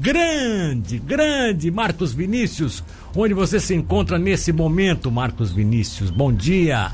grande, grande Marcos Vinícius. Onde você se encontra nesse momento, Marcos Vinícius? Bom dia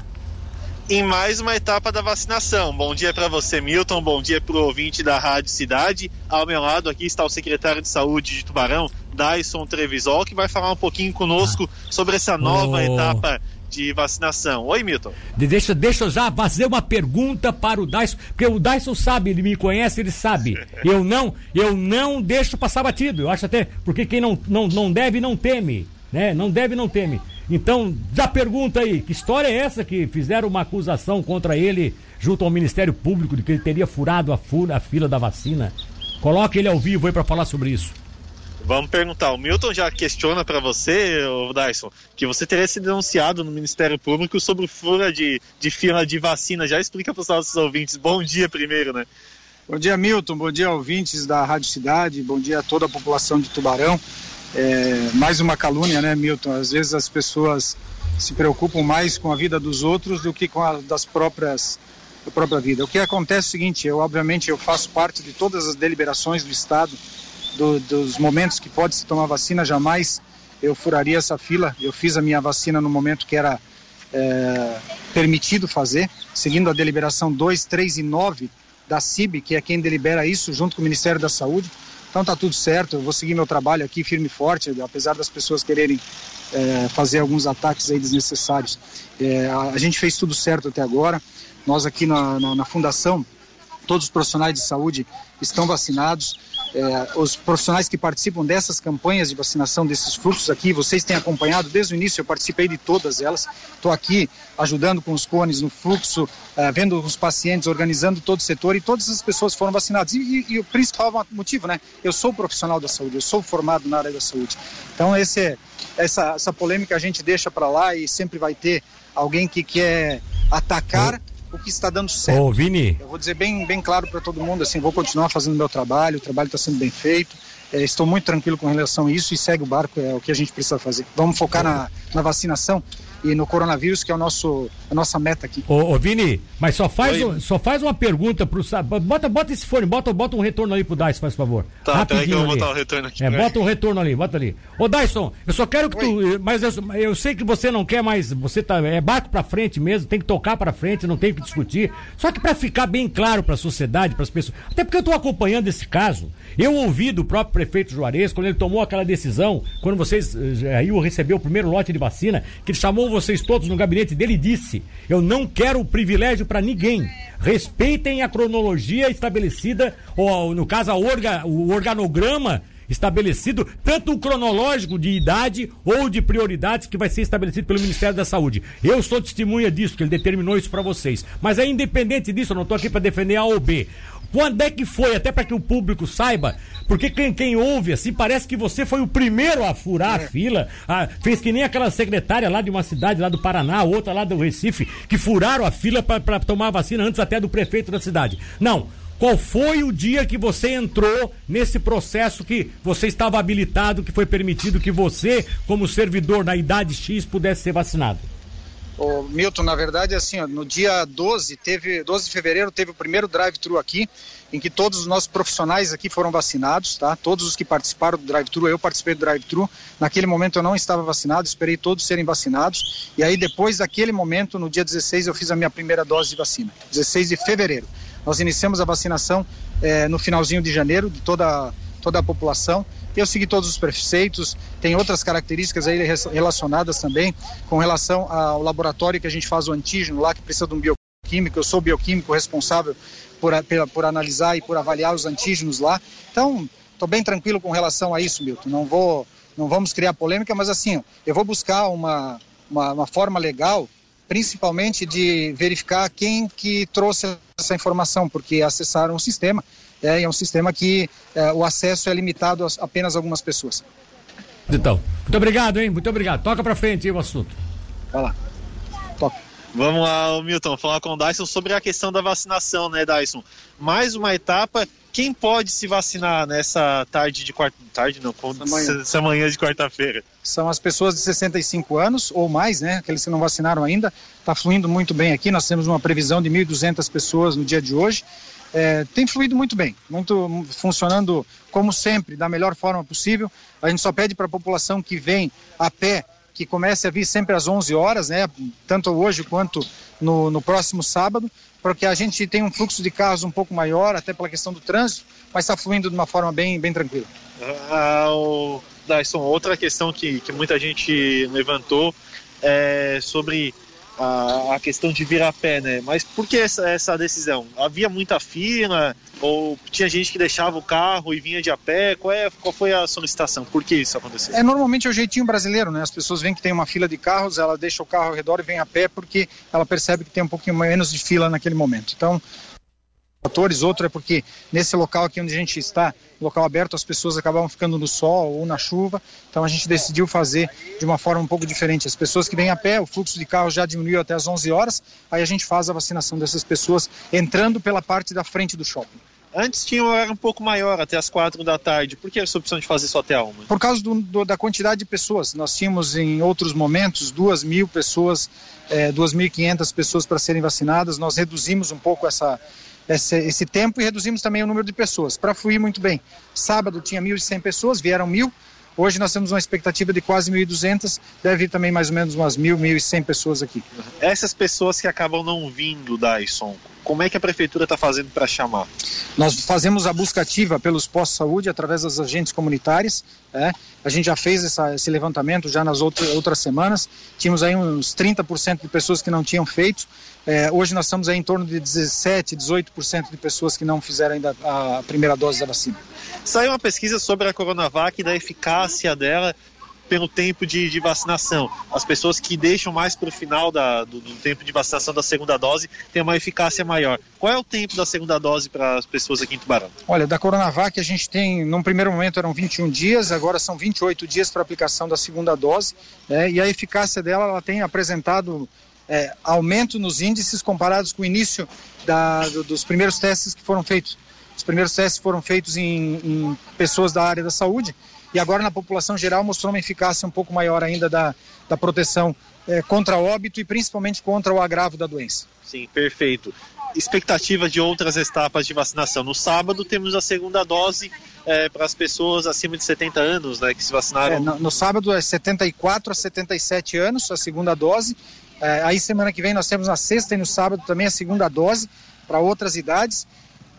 em mais uma etapa da vacinação. Bom dia para você, Milton. Bom dia para o ouvinte da Rádio Cidade. Ao meu lado aqui está o secretário de Saúde de Tubarão, Dyson Trevisol, que vai falar um pouquinho conosco sobre essa nova oh. etapa de vacinação. Oi, Milton. Deixa, deixa eu já fazer uma pergunta para o Dyson, porque o Dyson sabe, ele me conhece, ele sabe. Eu não, eu não deixo passar batido. Eu acho até, porque quem não, não, não deve, não teme. Né? Não deve, não teme. Então, já pergunta aí, que história é essa que fizeram uma acusação contra ele junto ao Ministério Público de que ele teria furado a, fura, a fila da vacina? Coloque ele ao vivo aí para falar sobre isso. Vamos perguntar. O Milton já questiona para você, Dyson, que você teria se denunciado no Ministério Público sobre fura de, de fila de vacina. Já explica para os nossos ouvintes. Bom dia primeiro, né? Bom dia, Milton. Bom dia, ouvintes da Rádio Cidade. Bom dia a toda a população de Tubarão. É, mais uma calúnia, né, Milton? Às vezes as pessoas se preocupam mais com a vida dos outros do que com a das próprias a própria vida. O que acontece é o seguinte, eu obviamente eu faço parte de todas as deliberações do Estado, do, dos momentos que pode se tomar vacina, jamais eu furaria essa fila. Eu fiz a minha vacina no momento que era é, permitido fazer, seguindo a deliberação 2, 3 e 9 da CIB, que é quem delibera isso, junto com o Ministério da Saúde. Então tá tudo certo, eu vou seguir meu trabalho aqui firme e forte, apesar das pessoas quererem é, fazer alguns ataques aí desnecessários. É, a gente fez tudo certo até agora. Nós aqui na, na, na Fundação, todos os profissionais de saúde estão vacinados é, os profissionais que participam dessas campanhas de vacinação, desses fluxos aqui, vocês têm acompanhado desde o início, eu participei de todas elas. Estou aqui ajudando com os cones no fluxo, é, vendo os pacientes, organizando todo o setor e todas as pessoas foram vacinadas. E, e, e, o principal motivo, né? Eu sou profissional da saúde, eu sou formado na área da saúde. Então, esse, essa, essa polêmica a gente deixa para lá e sempre vai ter alguém que quer atacar o que está dando certo. Ô, Vini. Eu vou dizer bem, bem claro para todo mundo, assim, vou continuar fazendo meu trabalho, o trabalho está sendo bem feito. É, estou muito tranquilo com relação a isso e segue o barco, é o que a gente precisa fazer. Vamos focar na, na vacinação e no coronavírus, que é o nosso, a nossa meta aqui. Ô, ô Vini, mas só faz, um, só faz uma pergunta pro. Bota, bota esse fone, bota, bota um retorno ali pro Dyson, faz favor. Tá, Rapidinho peraí que eu vou botar o retorno aqui. É, bota um retorno ali, bota ali. Ô Dyson, eu só quero que Oi. tu. Mas eu, eu, sei que você não quer mais. Você tá. É barco pra frente mesmo, tem que tocar pra frente, não tem que discutir. Só que pra ficar bem claro pra sociedade, pras pessoas. Até porque eu tô acompanhando esse caso. Eu ouvi do próprio prefeito Juarez, quando ele tomou aquela decisão, quando vocês. Eh, aí recebeu o primeiro lote de vacina, que ele chamou vocês todos no gabinete dele e disse: Eu não quero privilégio para ninguém. Respeitem a cronologia estabelecida, ou no caso, a orga, o organograma estabelecido, tanto o cronológico de idade ou de prioridades que vai ser estabelecido pelo Ministério da Saúde. Eu sou testemunha disso, que ele determinou isso para vocês. Mas é independente disso, eu não estou aqui para defender A ou B. Quando é que foi? Até para que o público saiba. Porque quem, quem ouve assim, parece que você foi o primeiro a furar é. a fila. A, fez que nem aquela secretária lá de uma cidade lá do Paraná, outra lá do Recife, que furaram a fila para tomar a vacina antes até do prefeito da cidade. Não. Qual foi o dia que você entrou nesse processo que você estava habilitado, que foi permitido que você, como servidor na idade X, pudesse ser vacinado? Ô, Milton, na verdade, assim, ó, no dia 12, teve, 12 de fevereiro, teve o primeiro drive-thru aqui, em que todos os nossos profissionais aqui foram vacinados, tá? Todos os que participaram do drive-thru, eu participei do drive-thru. Naquele momento eu não estava vacinado, esperei todos serem vacinados. E aí, depois daquele momento, no dia 16, eu fiz a minha primeira dose de vacina, 16 de fevereiro. Nós iniciamos a vacinação eh, no finalzinho de janeiro de toda, toda a população eu segui todos os preceitos, tem outras características aí relacionadas também com relação ao laboratório que a gente faz o antígeno lá, que precisa de um bioquímico. Eu sou bioquímico responsável por, por, por analisar e por avaliar os antígenos lá. Então, estou bem tranquilo com relação a isso, Milton. Não vou, não vamos criar polêmica, mas assim, eu vou buscar uma, uma, uma forma legal principalmente de verificar quem que trouxe essa informação, porque acessaram o sistema é, é um sistema que é, o acesso é limitado a apenas algumas pessoas. Então, muito obrigado, hein? Muito obrigado. Toca para frente aí o assunto. Vai lá. Toca. Vamos lá, Milton, falar com o Dyson sobre a questão da vacinação, né, Dyson? Mais uma etapa. Quem pode se vacinar nessa tarde de quarta. Tarde não, essa manhã, essa manhã de quarta-feira? São as pessoas de 65 anos ou mais, né? Aqueles que não vacinaram ainda. Está fluindo muito bem aqui. Nós temos uma previsão de 1.200 pessoas no dia de hoje. é, tem fluído muito bem, muito funcionando como sempre, da melhor forma possível. A gente só pede para a população que vem a pé que comece a vir sempre às 11 horas, né, tanto hoje quanto no, no próximo sábado, porque a gente tem um fluxo de carros um pouco maior, até pela questão do trânsito, mas está fluindo de uma forma bem, bem tranquila. Ah, Dyson, outra questão que, que muita gente levantou é sobre a, a, questão de vir a pé, né? Mas por que essa, essa decisão? Havia muita fila ou tinha gente que deixava o carro e vinha de a pé? Qual, é, qual foi a solicitação? Por que isso aconteceu? É normalmente é o jeitinho brasileiro, né? As pessoas veem que tem uma fila de carros, ela deixa o carro ao redor e vem a pé porque ela percebe que tem um pouquinho menos de fila naquele momento. Então, fatores, outro é porque nesse local aqui onde a gente está, local aberto, as pessoas acabavam ficando no sol ou na chuva, então a gente decidiu fazer de uma forma um pouco diferente. As pessoas que vêm a pé, o fluxo de carros já diminuiu até as 11 horas, aí a gente faz a vacinação dessas pessoas entrando pela parte da frente do shopping. Antes tinha um horário um pouco maior, até as quatro da tarde. Por que essa opção de fazer só até uma? Por causa do, do, da quantidade de pessoas. Nós tínhamos em outros momentos duas mil pessoas, é, 2.500 pessoas para serem vacinadas. Nós reduzimos um pouco essa, esse, esse tempo e reduzimos também o número de pessoas, para fluir muito bem. Sábado tinha 1.100 pessoas, vieram mil. Hoje nós temos uma expectativa de quase 1.200, deve vir também mais ou menos umas 1.000, 1.100 pessoas aqui. Essas pessoas que acabam não vindo, Dyson, como é que a prefeitura está fazendo para chamar? Nós fazemos a busca ativa pelos postos de saúde através das agentes comunitárias. É. A gente já fez essa, esse levantamento já nas outras, outras semanas. Tínhamos aí uns 30% de pessoas que não tinham feito. É, hoje nós estamos aí em torno de 17, 18% de pessoas que não fizeram ainda a primeira dose da vacina. Saiu uma pesquisa sobre a Coronavac e da eficácia dela pelo tempo de, de vacinação. As pessoas que deixam mais para o final da, do, do, tempo de vacinação da segunda dose têm uma eficácia maior. Qual é o tempo da segunda dose para as pessoas aqui em Tubarão? Olha, da Coronavac a gente tem, num primeiro momento eram 21 dias, agora são 28 dias para aplicação da segunda dose, né, e a eficácia dela ela tem apresentado é, aumento nos índices comparados com o início da, do, dos primeiros testes que foram feitos. Os primeiros testes foram feitos em, em pessoas da área da saúde e agora na população geral mostrou uma eficácia um pouco maior ainda da, da proteção é, contra óbito e principalmente contra o agravo da doença. Sim, perfeito. Expectativa de outras etapas de vacinação. No sábado temos a segunda dose é, para as pessoas acima de 70 anos, né, que se vacinaram. É, no, no, sábado é 74 a 77 anos a segunda dose. É, aí semana que vem nós temos na sexta e no sábado também a segunda dose para outras idades.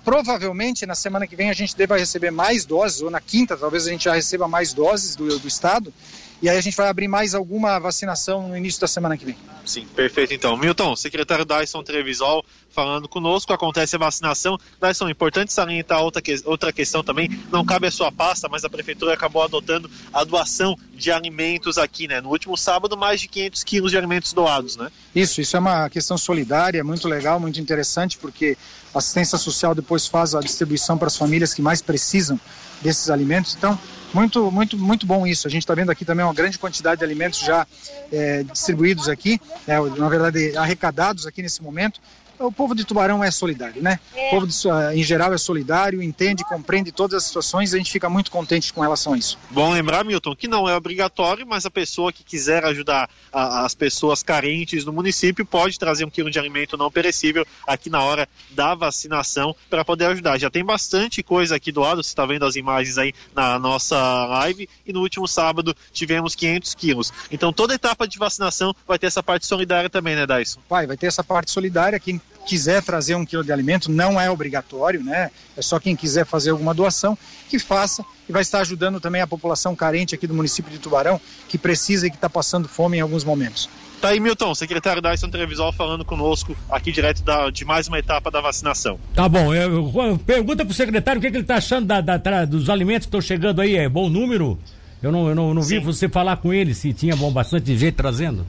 Provavelmente na semana que vem a gente deva receber mais doses, ou na quinta talvez a gente já receba mais doses do, do estado. E aí a gente vai abrir mais alguma vacinação no início da semana que vem. Sim, perfeito então. Milton, secretário Dyson Trevisol falando conosco, acontece a vacinação. Dyson, importante salientar outra, que, outra questão também, não cabe a sua pasta, mas a prefeitura acabou adotando a doação de alimentos aqui, né? No último sábado, mais de 500 quilos de alimentos doados, né? Isso, isso é uma questão solidária, muito legal, muito interessante, porque a assistência social depois faz a distribuição para as famílias que mais precisam desses alimentos. Então, muito, muito, muito bom isso. A gente está vendo aqui também uma grande quantidade de alimentos já é, distribuídos aqui, é, na verdade arrecadados aqui nesse momento. O povo de Tubarão é solidário, né? É. O povo de, em geral é solidário, entende, compreende todas as situações e a gente fica muito contente com relação a isso. Bom lembrar, Milton, que não é obrigatório, mas a pessoa que quiser ajudar a, as pessoas carentes no município pode trazer um quilo de alimento não perecível aqui na hora da vacinação para poder ajudar. Já tem bastante coisa aqui do lado, você está vendo as imagens aí na nossa live e no último sábado tivemos 500 quilos. Então toda etapa de vacinação vai ter essa parte solidária também, né, Dyson? Vai, vai ter essa parte solidária. Quem quiser trazer um quilo de alimento, não é obrigatório, né? É só quem quiser fazer alguma doação que faça e vai estar ajudando também a população carente aqui do município de Tubarão, que precisa e que está passando fome em alguns momentos. Tá aí, Milton, secretário Dyson Trevisol falando conosco aqui direto da, de mais uma etapa da vacinação. Tá bom, eu, eu, pergunta pro secretário o que, que ele está achando da, da, dos alimentos que estão chegando aí, é bom número? Eu não, eu não, não vi você falar com ele se tinha bom, bastante gente trazendo.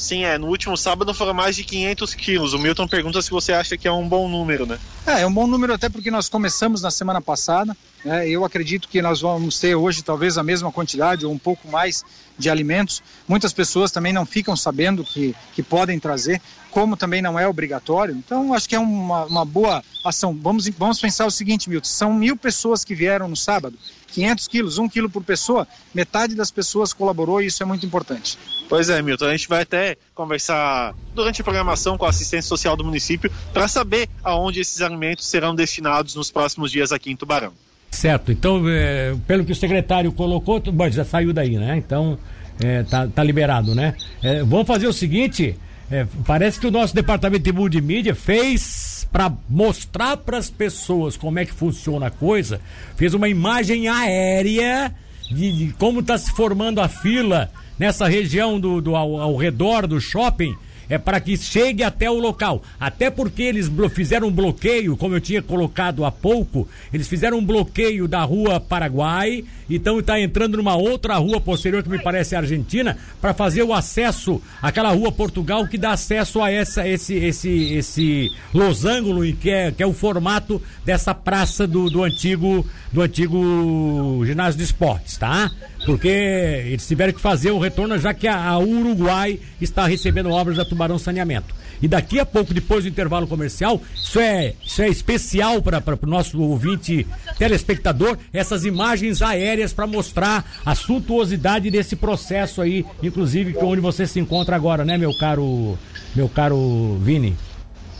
Sim, é. No último sábado foram mais de 500 quilos. O Milton pergunta se você acha que é um bom número, né? É, é um bom número até porque nós começamos na semana passada. Né? Eu acredito que nós vamos ter hoje talvez a mesma quantidade ou um pouco mais de alimentos. Muitas pessoas também não ficam sabendo que, que podem trazer, como também não é obrigatório. Então, acho que é uma, uma boa ação. Vamos, vamos pensar o seguinte, Milton: são mil pessoas que vieram no sábado 500 quilos, 1 quilo por pessoa, metade das pessoas colaborou e isso é muito importante. Pois é, Milton, a gente vai até conversar durante a programação com a assistência social do município para saber aonde esses alimentos serão destinados nos próximos dias aqui em Tubarão. Certo, então, é, pelo que o secretário colocou, já saiu daí, né? Então, é, tá, tá liberado, né? É, vamos fazer o seguinte: é, parece que o nosso departamento de multimídia fez para mostrar para as pessoas como é que funciona a coisa, fez uma imagem aérea de, de como está se formando a fila nessa região do, do ao, ao redor do shopping é para que chegue até o local. Até porque eles fizeram um bloqueio, como eu tinha colocado há pouco, eles fizeram um bloqueio da rua Paraguai, então está entrando numa outra rua posterior que me parece Argentina, para fazer o acesso àquela rua Portugal que dá acesso a essa, esse, esse, esse losango que é, que é o formato dessa praça do, do antigo do antigo ginásio de esportes, tá? Porque eles tiveram que fazer o retorno já que a, a Uruguai está recebendo obras da Tubarão Saneamento. E daqui a pouco, depois do intervalo comercial, isso é, isso é especial para o nosso ouvinte telespectador, essas imagens aéreas para mostrar a suntuosidade desse processo aí, inclusive onde você se encontra agora, né, meu caro, meu caro Vini?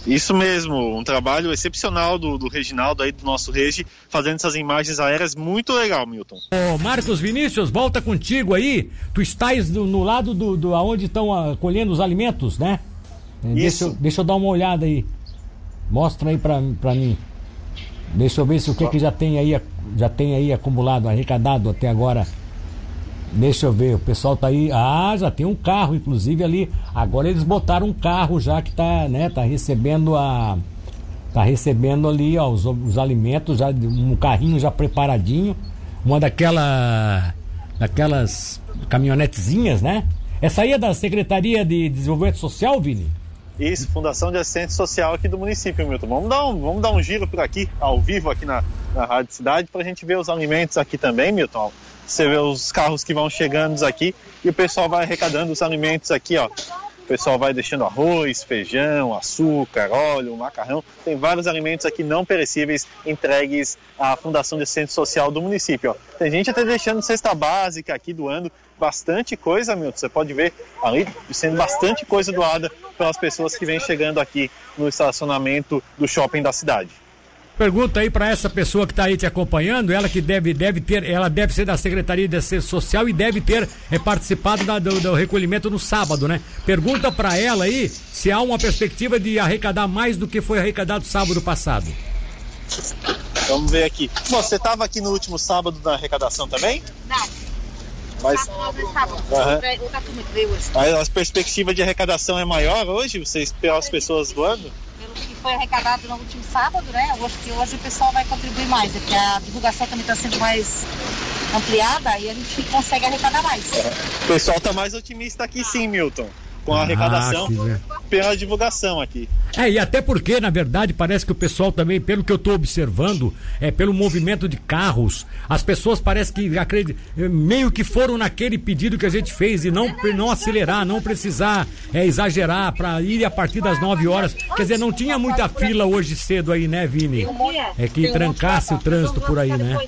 Isso mesmo, um trabalho excepcional do, do Reginaldo aí, do nosso Regi, fazendo essas imagens aéreas muito legal, Milton. Ô, Marcos Vinícius, volta contigo aí. Tu estás do, no lado do, do aonde estão uh, colhendo os alimentos, né? É, deixa, eu, deixa eu dar uma olhada aí. Mostra aí pra, pra mim. Deixa eu ver se o que, que já tem aí, já tem aí acumulado, arrecadado até agora. Deixa eu ver, o pessoal tá aí. Ah, já tem um carro, inclusive, ali. Agora eles botaram um carro já que tá, né, tá recebendo a. Tá recebendo ali, ó, os, os alimentos, já, um carrinho já preparadinho. Uma daquela. Daquelas caminhonetezinhas, né? Essa aí é da Secretaria de Desenvolvimento Social, Vini? Isso, Fundação de Assistência Social aqui do município, Milton. Vamos dar um, vamos dar um giro por aqui, ao vivo, aqui na, na Rádio Cidade, para a gente ver os alimentos aqui também, Milton. Você vê os carros que vão chegando aqui e o pessoal vai arrecadando os alimentos aqui, ó. O pessoal vai deixando arroz, feijão, açúcar, óleo, macarrão. Tem vários alimentos aqui não perecíveis entregues à Fundação de Assistência Social do município. Ó. Tem gente até deixando cesta básica aqui doando bastante coisa, Milton. Você pode ver ali sendo bastante coisa doada pelas pessoas que vêm chegando aqui no estacionamento do shopping da cidade. Pergunta aí para essa pessoa que está aí te acompanhando, ela que deve, deve ter, ela deve ser da Secretaria de Assistência Social e deve ter é, participado da, do, do, recolhimento no sábado, né? Pergunta para ela aí se há uma perspectiva de arrecadar mais do que foi arrecadado sábado passado. Vamos ver aqui. Você estava aqui no último sábado da arrecadação também? Não. Mas, uhum. a perspectiva de arrecadação é maior hoje? Vocês pelas pessoas voando? Foi arrecadado no último sábado, né? Acho que hoje o pessoal vai contribuir mais, porque a divulgação também está sendo mais ampliada e a gente consegue arrecadar mais. O pessoal está mais otimista aqui sim, Milton com a arrecadação ah, pela divulgação aqui. É, e até porque, na verdade, parece que o pessoal também, pelo que eu estou observando, é pelo movimento de carros, as pessoas parece que acredit... meio que foram naquele pedido que a gente fez e não, não acelerar, não precisar é, exagerar para ir a partir das 9 horas. Quer dizer, não tinha muita fila hoje cedo aí, né, Vini? É que trancasse o trânsito por aí, né?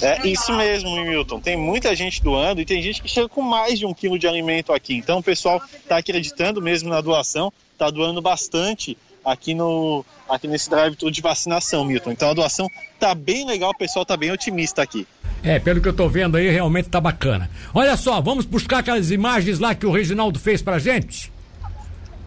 É isso mesmo, Milton. Tem muita gente doando e tem gente que chega com mais de um quilo de alimento aqui. Então o pessoal está acreditando mesmo na doação, está doando bastante aqui no aqui nesse drive-thru de vacinação, Milton. Então a doação tá bem legal, o pessoal tá bem otimista aqui. É, pelo que eu tô vendo aí, realmente tá bacana. Olha só, vamos buscar aquelas imagens lá que o Reginaldo fez pra gente?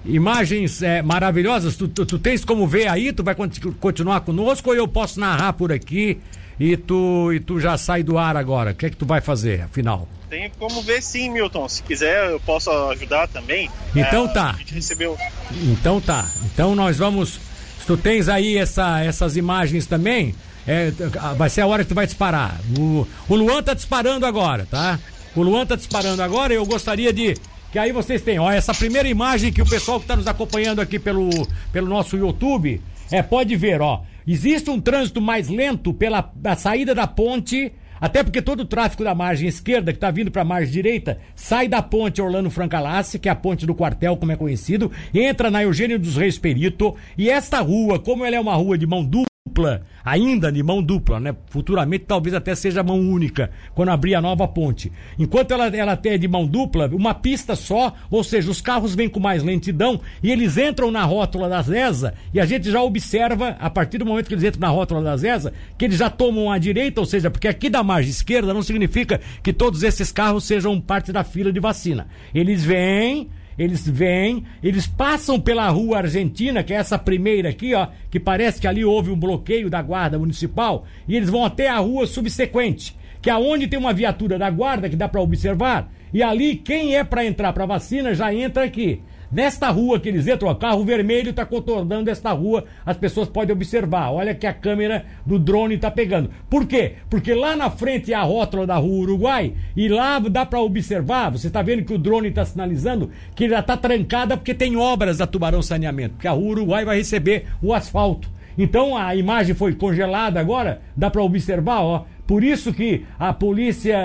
Imagens é, maravilhosas, tu, tu, tu, tens como ver aí? Tu vai continuar conosco ou eu posso narrar por aqui e tu, e tu já sai do ar agora? O que é que tu vai fazer, afinal? Tem como ver sim, Milton. Se quiser, eu posso ajudar também. Então é, tá. A gente recebeu. Então tá. Então nós vamos. Se tu tens aí essa, essas imagens também, é, vai ser a hora que tu vai disparar. O, o Luan tá disparando agora, tá? O Luan tá disparando agora e eu gostaria de. Que aí vocês têm, ó, essa primeira imagem que o pessoal que está nos acompanhando aqui pelo, pelo nosso YouTube, é, pode ver, ó. Existe um trânsito mais lento pela saída da ponte até porque todo o tráfego da margem esquerda, que está vindo para a margem direita, sai da ponte Orlando Francalasse, que é a ponte do quartel, como é conhecido, entra na Eugênio dos Reis Perito, e esta rua, como ela é uma rua de mão dupla, dupla ainda de mão dupla, né? Futuramente talvez até seja mão única, quando abrir a nova ponte. Enquanto ela, ela é de mão dupla, uma pista só, ou seja, os carros vêm com mais lentidão e eles entram na rótula da ZESA e a gente já observa, a partir do momento que eles entram na rótula da ZESA, que eles já tomam a direita, ou seja, porque aqui da margem esquerda não significa que todos esses carros sejam parte da fila de vacina. Eles vêm eles vêm, eles passam pela rua Argentina, que é essa primeira aqui, ó, que parece que ali houve um bloqueio da guarda municipal, e eles vão até a rua subsequente, que é onde tem uma viatura da guarda que dá para observar, e ali quem é para entrar para vacina já entra aqui. Nesta rua que eles entram, o carro vermelho está contornando esta rua, as pessoas podem observar. Olha que a câmera do drone está pegando. Por quê? Porque lá na frente é a rótula da rua Uruguai e lá dá para observar, você está vendo que o drone está sinalizando que já está trancada porque tem obras da Tubarão Saneamento, porque a rua Uruguai vai receber o asfalto. Então a imagem foi congelada agora, dá para observar, ó. Por isso que a polícia,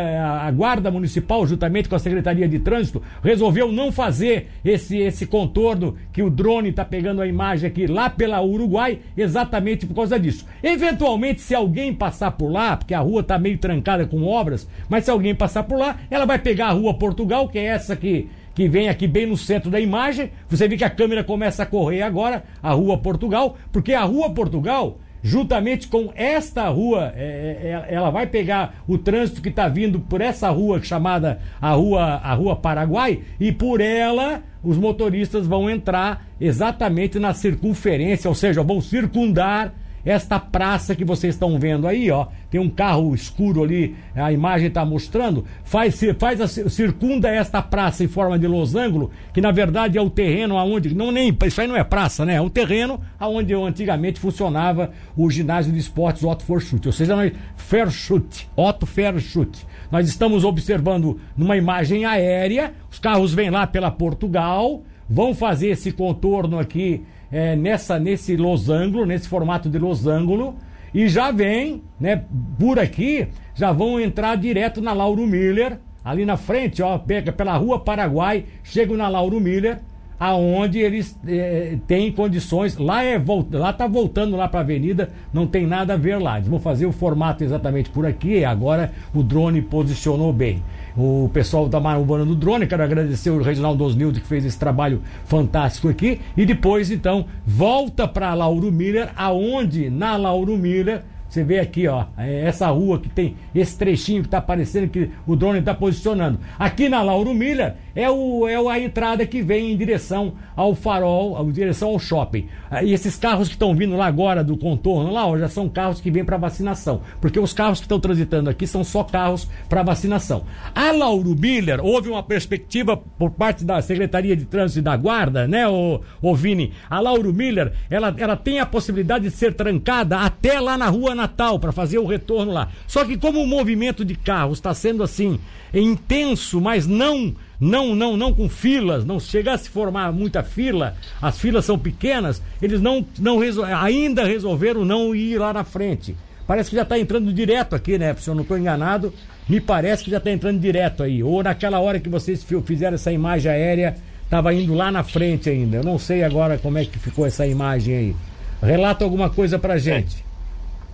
a guarda municipal, juntamente com a Secretaria de Trânsito, resolveu não fazer esse, esse contorno que o drone está pegando a imagem aqui lá pela Uruguai, exatamente por causa disso. Eventualmente, se alguém passar por lá, porque a rua está meio trancada com obras, mas se alguém passar por lá, ela vai pegar a rua Portugal, que é essa que que vem aqui bem no centro da imagem. Você vê que a câmera começa a correr agora, a Rua Portugal, porque a Rua Portugal juntamente com esta rua, é, é, é, ela vai pegar o trânsito que está vindo por essa rua chamada a rua, a rua Paraguai e por ela os motoristas vão entrar exatamente na circunferência, ou seja, vão circundar esta praça que vocês estão vendo aí, ó, tem um carro escuro ali, a imagem está mostrando, faz, faz a, circunda esta praça em forma de losango, que na verdade é o terreno aonde, não nem, isso aí não é praça, né? É um terreno aonde antigamente funcionava o ginásio de esportes Otto Forschut, ou seja, Ferschut, Otto Ferschut. Nós estamos observando numa imagem aérea, os carros vêm lá pela Portugal, vão fazer esse contorno aqui é, nessa, nesse losango, nesse formato de losango, e já vem, né, por aqui, já vão entrar direto na Lauro Miller, ali na frente, ó, pega pela rua Paraguai, chegam na Lauro Miller, aonde eles é, têm condições. Lá é lá tá voltando lá para a avenida, não tem nada a ver lá. Eles vão fazer o formato exatamente por aqui. Agora o drone posicionou bem. O pessoal da Marubana do Drone, quero agradecer o Reginaldo Osnildo que fez esse trabalho fantástico aqui. E depois, então, volta para Lauro Miller, aonde na Lauro Miller você vê aqui, ó, é essa rua que tem esse trechinho que está aparecendo que o drone está posicionando. Aqui na Lauro Miller é, o, é a entrada que vem em direção ao farol, em direção ao shopping. Ah, e esses carros que estão vindo lá agora do contorno, lá, ó, já são carros que vêm para vacinação. Porque os carros que estão transitando aqui são só carros para vacinação. A Lauro Miller, houve uma perspectiva por parte da Secretaria de Trânsito e da Guarda, né, o, o Vini? A Lauro Miller, ela, ela tem a possibilidade de ser trancada até lá na rua Natal para fazer o retorno lá. Só que como o movimento de carros está sendo assim intenso, mas não não não não com filas, não chegar a se formar muita fila, as filas são pequenas, eles não não resol ainda resolveram não ir lá na frente. Parece que já está entrando direto aqui, né? Se eu não estou enganado, me parece que já está entrando direto aí. Ou naquela hora que vocês fizeram essa imagem aérea, estava indo lá na frente ainda. Eu não sei agora como é que ficou essa imagem aí. Relata alguma coisa pra gente.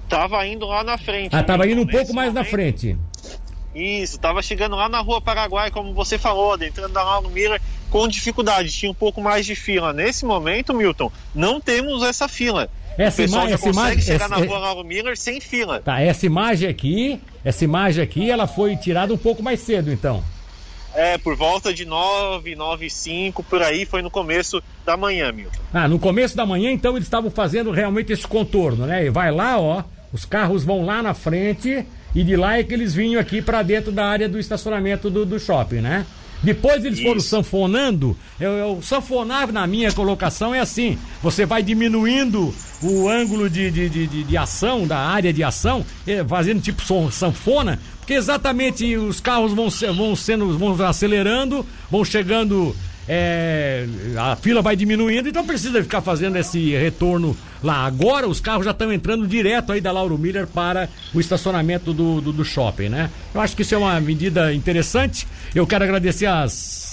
Tava indo lá na frente. Ah, tava indo um pouco mais momento. na frente. Isso, tava chegando lá na rua Paraguai, como você falou, entrando na Lauro Miller com dificuldade, tinha um pouco mais de fila. Nesse momento, Milton, não temos essa fila. Essa imagem, essa imagem, chegar essa, na rua Lauro Miller sem fila. Tá, essa imagem aqui, essa imagem aqui, ela foi tirada um pouco mais cedo, então. É, por volta de 9, 9 5, por aí, foi no começo da manhã, Milton. Ah, no começo da manhã, então, eles estavam fazendo realmente esse contorno, né? E vai lá, ó, os carros vão lá na frente e de lá é que eles vinham aqui para dentro da área do estacionamento do, do shopping, né? Depois eles Isso. foram sanfonando. Eu, eu sanfonar na minha colocação é assim: você vai diminuindo o ângulo de, de, de, de, de ação, da área de ação, é, fazendo tipo sanfona, porque exatamente os carros vão, vão sendo, vão acelerando, vão chegando é, a fila vai diminuindo, então precisa ficar fazendo esse retorno lá. Agora os carros já estão entrando direto aí da Lauro Miller para o estacionamento do, do, do, shopping, né? Eu acho que isso é uma medida interessante. Eu quero agradecer as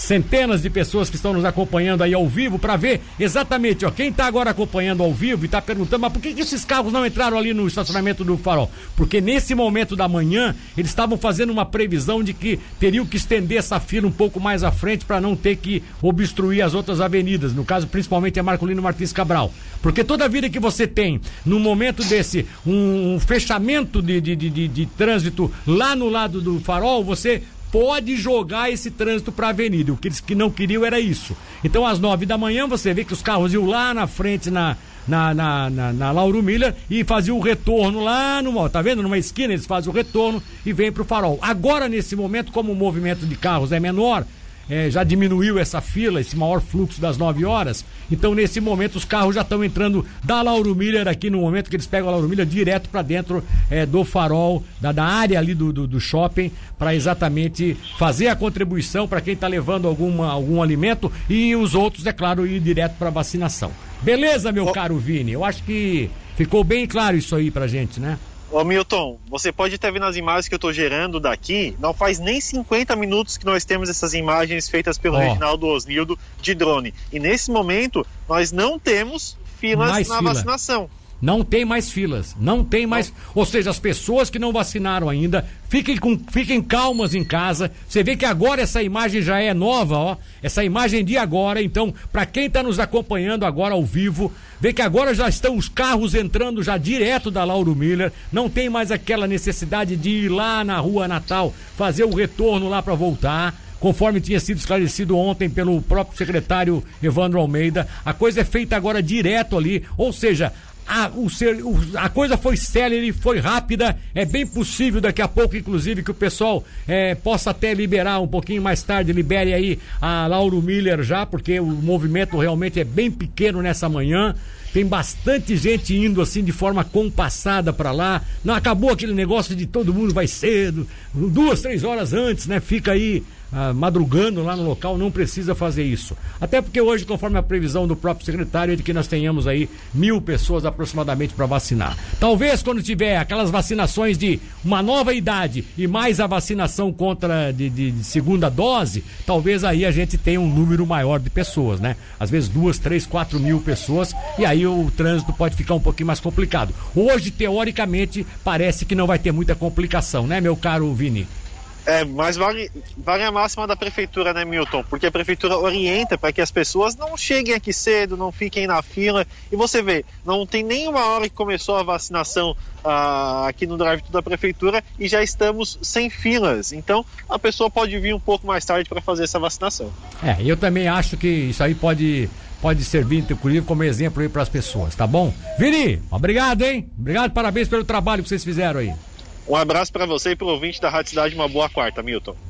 centenas de pessoas que estão nos acompanhando aí ao vivo para ver exatamente, ó, quem está agora acompanhando ao vivo e está perguntando, mas por que, que esses carros não entraram ali no estacionamento do farol? Porque nesse momento da manhã, eles estavam fazendo uma previsão de que teriam que estender essa fila um pouco mais à frente para não ter que obstruir as outras avenidas, no caso principalmente a Marcolino Martins Cabral. Porque toda vida que você tem, num momento desse, um, um fechamento de, de, de, de, de trânsito lá no lado do farol, você pode jogar esse trânsito para a avenida. O que eles que não queriam era isso. Então, às nove da manhã, você vê que os carros iam lá na frente, na, na, na, na, na Lauro Miller, e faziam o retorno lá no. Tá vendo? Numa esquina, eles fazem o retorno e vêm para o farol. Agora, nesse momento, como o movimento de carros é menor, é, já diminuiu essa fila, esse maior fluxo das 9 horas. Então, nesse momento, os carros já estão entrando da Lauro Miller aqui no momento que eles pegam a Lauro Miller direto para dentro é, do farol, da, da, área ali do, do, do shopping, para exatamente fazer a contribuição para quem está levando alguma, algum alimento e os outros, é claro, ir direto para vacinação. Beleza, meu oh. caro Vini? Eu acho que ficou bem claro isso aí pra gente, né? Ô Milton, você pode até ver nas imagens que eu estou gerando daqui, não faz nem 50 minutos que nós temos essas imagens feitas pelo oh. Reginaldo Osnildo de drone. E nesse momento, nós não temos filas Mais na fila. vacinação. Não tem mais filas, não tem mais. Ou seja, as pessoas que não vacinaram ainda, fiquem, com, fiquem calmas em casa. Você vê que agora essa imagem já é nova, ó. Essa imagem de agora. Então, para quem está nos acompanhando agora ao vivo, vê que agora já estão os carros entrando já direto da Lauro Miller. Não tem mais aquela necessidade de ir lá na rua Natal, fazer o retorno lá para voltar conforme tinha sido esclarecido ontem pelo próprio secretário Evandro Almeida. A coisa é feita agora direto ali, ou seja, a, o ser, o, a coisa foi célere, foi rápida. É bem possível daqui a pouco, inclusive, que o pessoal é, possa até liberar um pouquinho mais tarde, libere aí a Lauro Miller já, porque o movimento realmente é bem pequeno nessa manhã. Tem bastante gente indo assim de forma compassada para lá. Não acabou aquele negócio de todo mundo vai cedo, duas, três horas antes, né? Fica aí ah, madrugando lá no local, não precisa fazer isso. Até porque hoje, conforme a previsão do próprio secretário, é de que nós tenhamos aí mil pessoas aproximadamente para vacinar. Talvez quando tiver aquelas vacinações de uma nova idade e mais a vacinação contra de, de, de segunda dose, talvez aí a gente tenha um número maior de pessoas, né? Às vezes duas, três, quatro mil pessoas e aí o trânsito pode ficar um pouquinho mais complicado. Hoje, teoricamente, parece que não vai ter muita complicação, né, meu caro Vini? É, mas vale, vale a máxima da prefeitura, né, Milton? Porque a prefeitura orienta para que as pessoas não cheguem aqui cedo, não fiquem na fila. E você vê, não tem nenhuma hora que começou a vacinação ah, aqui no drive da prefeitura e já estamos sem filas. Então a pessoa pode vir um pouco mais tarde para fazer essa vacinação. É, eu também acho que isso aí pode pode servir, inclusive, como exemplo aí para as pessoas, tá bom? Vini, obrigado, hein? Obrigado, parabéns pelo trabalho que vocês fizeram aí. Um abraço para você e para o ouvinte da Rádio Cidade. Uma boa quarta, Milton.